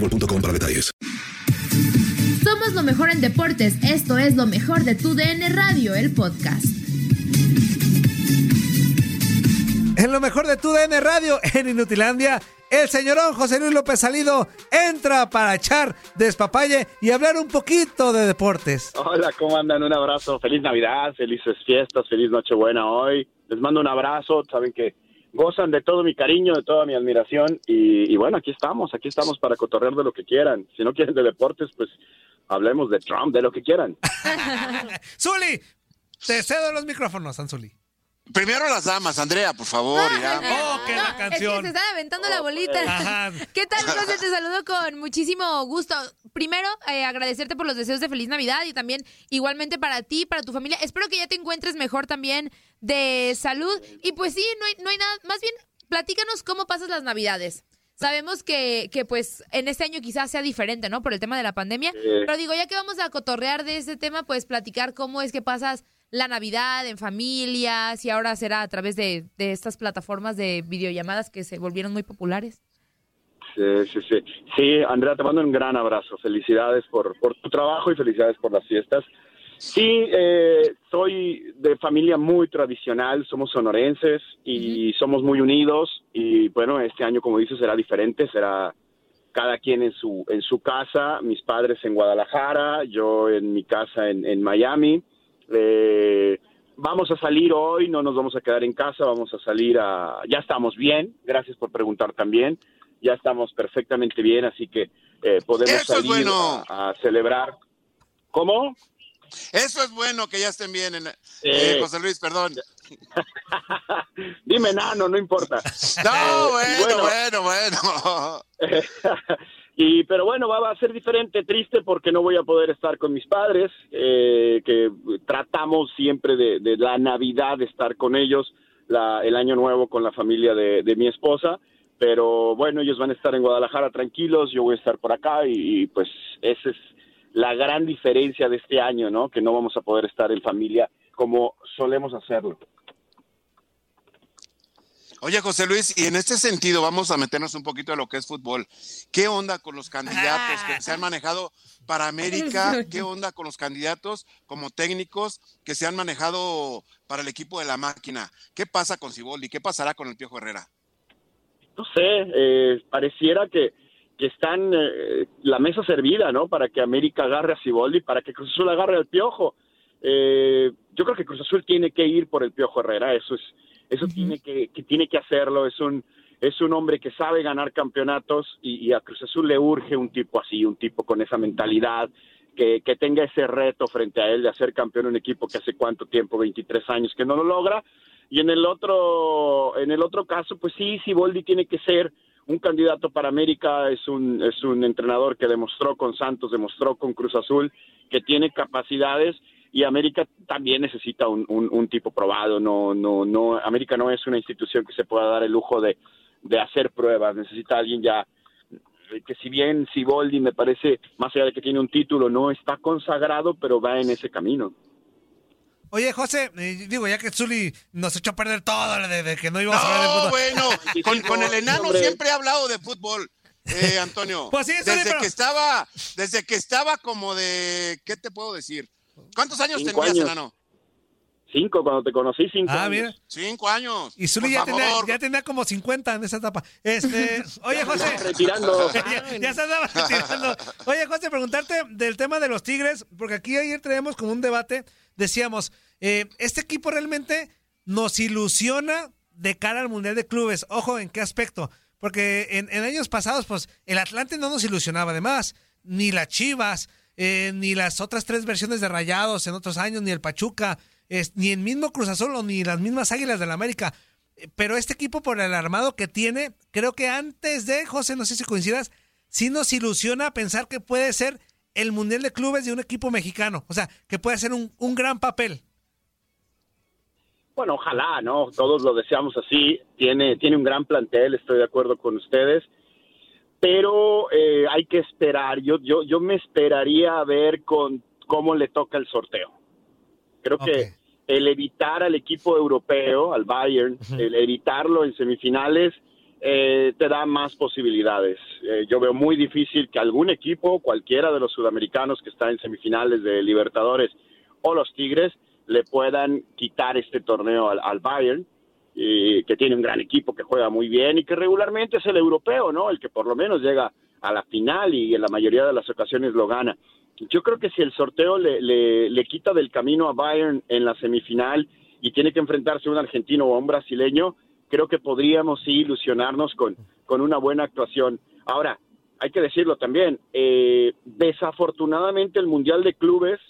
boostmobile.com para detalles. Somos lo mejor en deportes. Esto es lo mejor de tu DN Radio, el podcast. En lo mejor de tu DN Radio, en Inutilandia, el señorón José Luis López Salido entra para echar despapalle y hablar un poquito de deportes. Hola, ¿cómo andan? Un abrazo. Feliz Navidad, felices fiestas, feliz Nochebuena hoy. Les mando un abrazo. Saben que gozan de todo mi cariño, de toda mi admiración y, y, bueno, aquí estamos, aquí estamos para cotorrear de lo que quieran. Si no quieren de deportes, pues hablemos de Trump, de lo que quieran. Zuli, te cedo los micrófonos, Anzuli. Primero las damas, Andrea, por favor. No, ya. Oh, que la canción. Es que se están aventando la bolita. Ajá. ¿Qué tal, José? Te saludo con muchísimo gusto. Primero, eh, agradecerte por los deseos de feliz Navidad y también igualmente para ti, para tu familia. Espero que ya te encuentres mejor también de salud. Y pues sí, no hay, no hay nada. Más bien, platícanos cómo pasas las Navidades. Sabemos que, que, pues, en este año quizás sea diferente, ¿no? Por el tema de la pandemia. Sí. Pero digo, ya que vamos a cotorrear de ese tema, pues platicar cómo es que pasas la Navidad en familia, si ahora será a través de, de estas plataformas de videollamadas que se volvieron muy populares. Sí, sí, sí. Sí, Andrea, te mando un gran abrazo. Felicidades por, por tu trabajo y felicidades por las fiestas. Sí, eh, soy de familia muy tradicional, somos sonorenses y somos muy unidos y bueno, este año como dices será diferente, será cada quien en su en su casa, mis padres en Guadalajara, yo en mi casa en, en Miami. Eh, vamos a salir hoy, no nos vamos a quedar en casa, vamos a salir a... Ya estamos bien, gracias por preguntar también, ya estamos perfectamente bien, así que eh, podemos Eso salir bueno. a, a celebrar. ¿Cómo? Eso es bueno que ya estén bien. En, eh, José Luis, perdón. Dime nano, no importa. No, Eh, bueno, bueno, bueno. y pero bueno, va, a ser diferente, triste porque no voy a poder estar con mis padres, eh, que tratamos siempre de, de la Navidad de estar con ellos, la, el año nuevo con la familia de, mi esposa, pero bueno, ellos van a estar en Guadalajara tranquilos, yo voy a estar por acá y, pues esa es la gran diferencia de este año, ¿no? Que no vamos a poder estar en familia como solemos hacerlo. Oye, José Luis, y en este sentido vamos a meternos un poquito a lo que es fútbol. ¿Qué onda con los candidatos que se han manejado para América? ¿Qué onda con los candidatos como técnicos que se han manejado para el equipo de la máquina? ¿Qué pasa con Ciboldi? ¿Qué pasará con el Piojo Herrera? no sé, eh, pareciera que, que están eh, la mesa servida, ¿no? Para que América agarre a Ciboldi, para que Cruz Azul agarre al Piojo. Eh, yo creo que Cruz Azul tiene que ir por el Piojo Herrera, eso es, eso tiene que, que tiene que hacerlo, es un, es un hombre que sabe ganar campeonatos y, y a Cruz Azul le urge un tipo así, un tipo con esa mentalidad, que, que, tenga ese reto frente a él de hacer campeón un equipo que hace cuánto tiempo, 23 años que no lo logra. Y en el otro, en el otro caso, pues sí, Siboldi tiene que ser un candidato para América, es un, es un entrenador que demostró con Santos, demostró con Cruz Azul que tiene capacidades y América también necesita un, un, un tipo probado, no, no, no, América no es una institución que se pueda dar el lujo de, de hacer pruebas, necesita alguien ya que si bien Siboldi me parece, más allá de que tiene un título, no está consagrado, pero va en ese camino. Oye, José, eh, digo, ya que Zuli nos echó a perder todo de, de que no íbamos no, a hablar de fútbol. bueno, con, con, el enano hombre. siempre he hablado de fútbol, eh, Antonio. pues sí, desde pero... que estaba, desde que estaba como de, ¿qué te puedo decir? ¿Cuántos años Cinco tenías, años. enano? Cinco, cuando te conocí, cinco Ah, años. mira. Cinco años. Y Zuli ya tenía, ya tenía, como 50 en esa etapa. Este, oye, José. retirando. ya, ya, se andaba retirando. Oye, José, preguntarte del tema de los Tigres, porque aquí ayer traíamos como un debate. Decíamos, eh, ¿este equipo realmente nos ilusiona de cara al Mundial de Clubes? Ojo, ¿en qué aspecto? Porque en, en años pasados, pues, el Atlante no nos ilusionaba además, ni las Chivas, eh, ni las otras tres versiones de Rayados en otros años, ni el Pachuca ni el mismo Cruz Azul o ni las mismas Águilas del América. Pero este equipo, por el armado que tiene, creo que antes de, José, no sé si coincidas, sí nos ilusiona pensar que puede ser el Mundial de Clubes de un equipo mexicano. O sea, que puede ser un, un gran papel. Bueno, ojalá, ¿no? Todos lo deseamos así. Tiene, tiene un gran plantel, estoy de acuerdo con ustedes. Pero eh, hay que esperar. Yo, yo, yo me esperaría a ver con cómo le toca el sorteo. Creo okay. que el evitar al equipo europeo, al Bayern, uh -huh. el evitarlo en semifinales, eh, te da más posibilidades. Eh, yo veo muy difícil que algún equipo, cualquiera de los sudamericanos que está en semifinales de Libertadores o los Tigres, le puedan quitar este torneo al, al Bayern, que tiene un gran equipo, que juega muy bien y que regularmente es el europeo, ¿no? El que por lo menos llega a la final y en la mayoría de las ocasiones lo gana. Yo creo que si el sorteo le, le, le quita del camino a Bayern en la semifinal y tiene que enfrentarse a un argentino o un brasileño, creo que podríamos sí ilusionarnos con, con una buena actuación. Ahora, hay que decirlo también, eh, desafortunadamente el Mundial de Clubes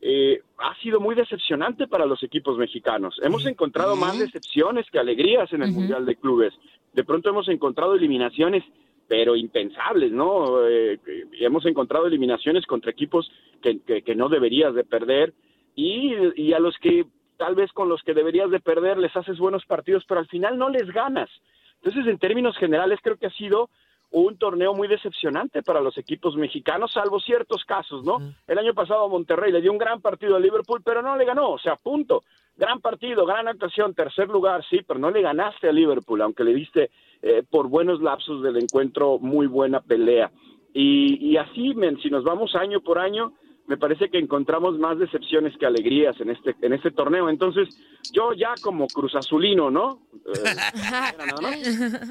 eh, ha sido muy decepcionante para los equipos mexicanos. Hemos encontrado más decepciones que alegrías en el uh -huh. Mundial de Clubes. De pronto hemos encontrado eliminaciones, pero impensables, ¿no? Eh, hemos encontrado eliminaciones contra equipos que, que, que no deberías de perder y, y a los que tal vez con los que deberías de perder les haces buenos partidos, pero al final no les ganas. Entonces, en términos generales, creo que ha sido un torneo muy decepcionante para los equipos mexicanos, salvo ciertos casos, ¿no? Uh -huh. El año pasado Monterrey le dio un gran partido a Liverpool, pero no le ganó, o sea, punto. Gran partido, gran actuación, tercer lugar, sí, pero no le ganaste a Liverpool, aunque le diste eh, por buenos lapsos del encuentro muy buena pelea. Y, y así, men, si nos vamos año por año, me parece que encontramos más decepciones que alegrías en este en este torneo. Entonces, yo ya como Cruz Azulino, ¿no? Eh.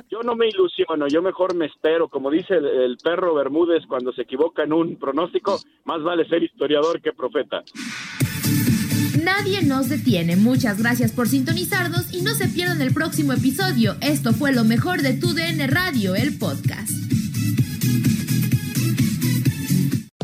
Yo no me ilusiono, yo mejor me espero. Como dice el, el, perro Bermúdez cuando se equivoca en un pronóstico, más vale ser historiador que profeta. Nadie nos detiene. Muchas gracias por sintonizarnos y no se pierdan el próximo episodio. Esto fue lo mejor de tu DN Radio, el podcast.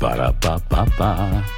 Ba-da-ba-ba-ba.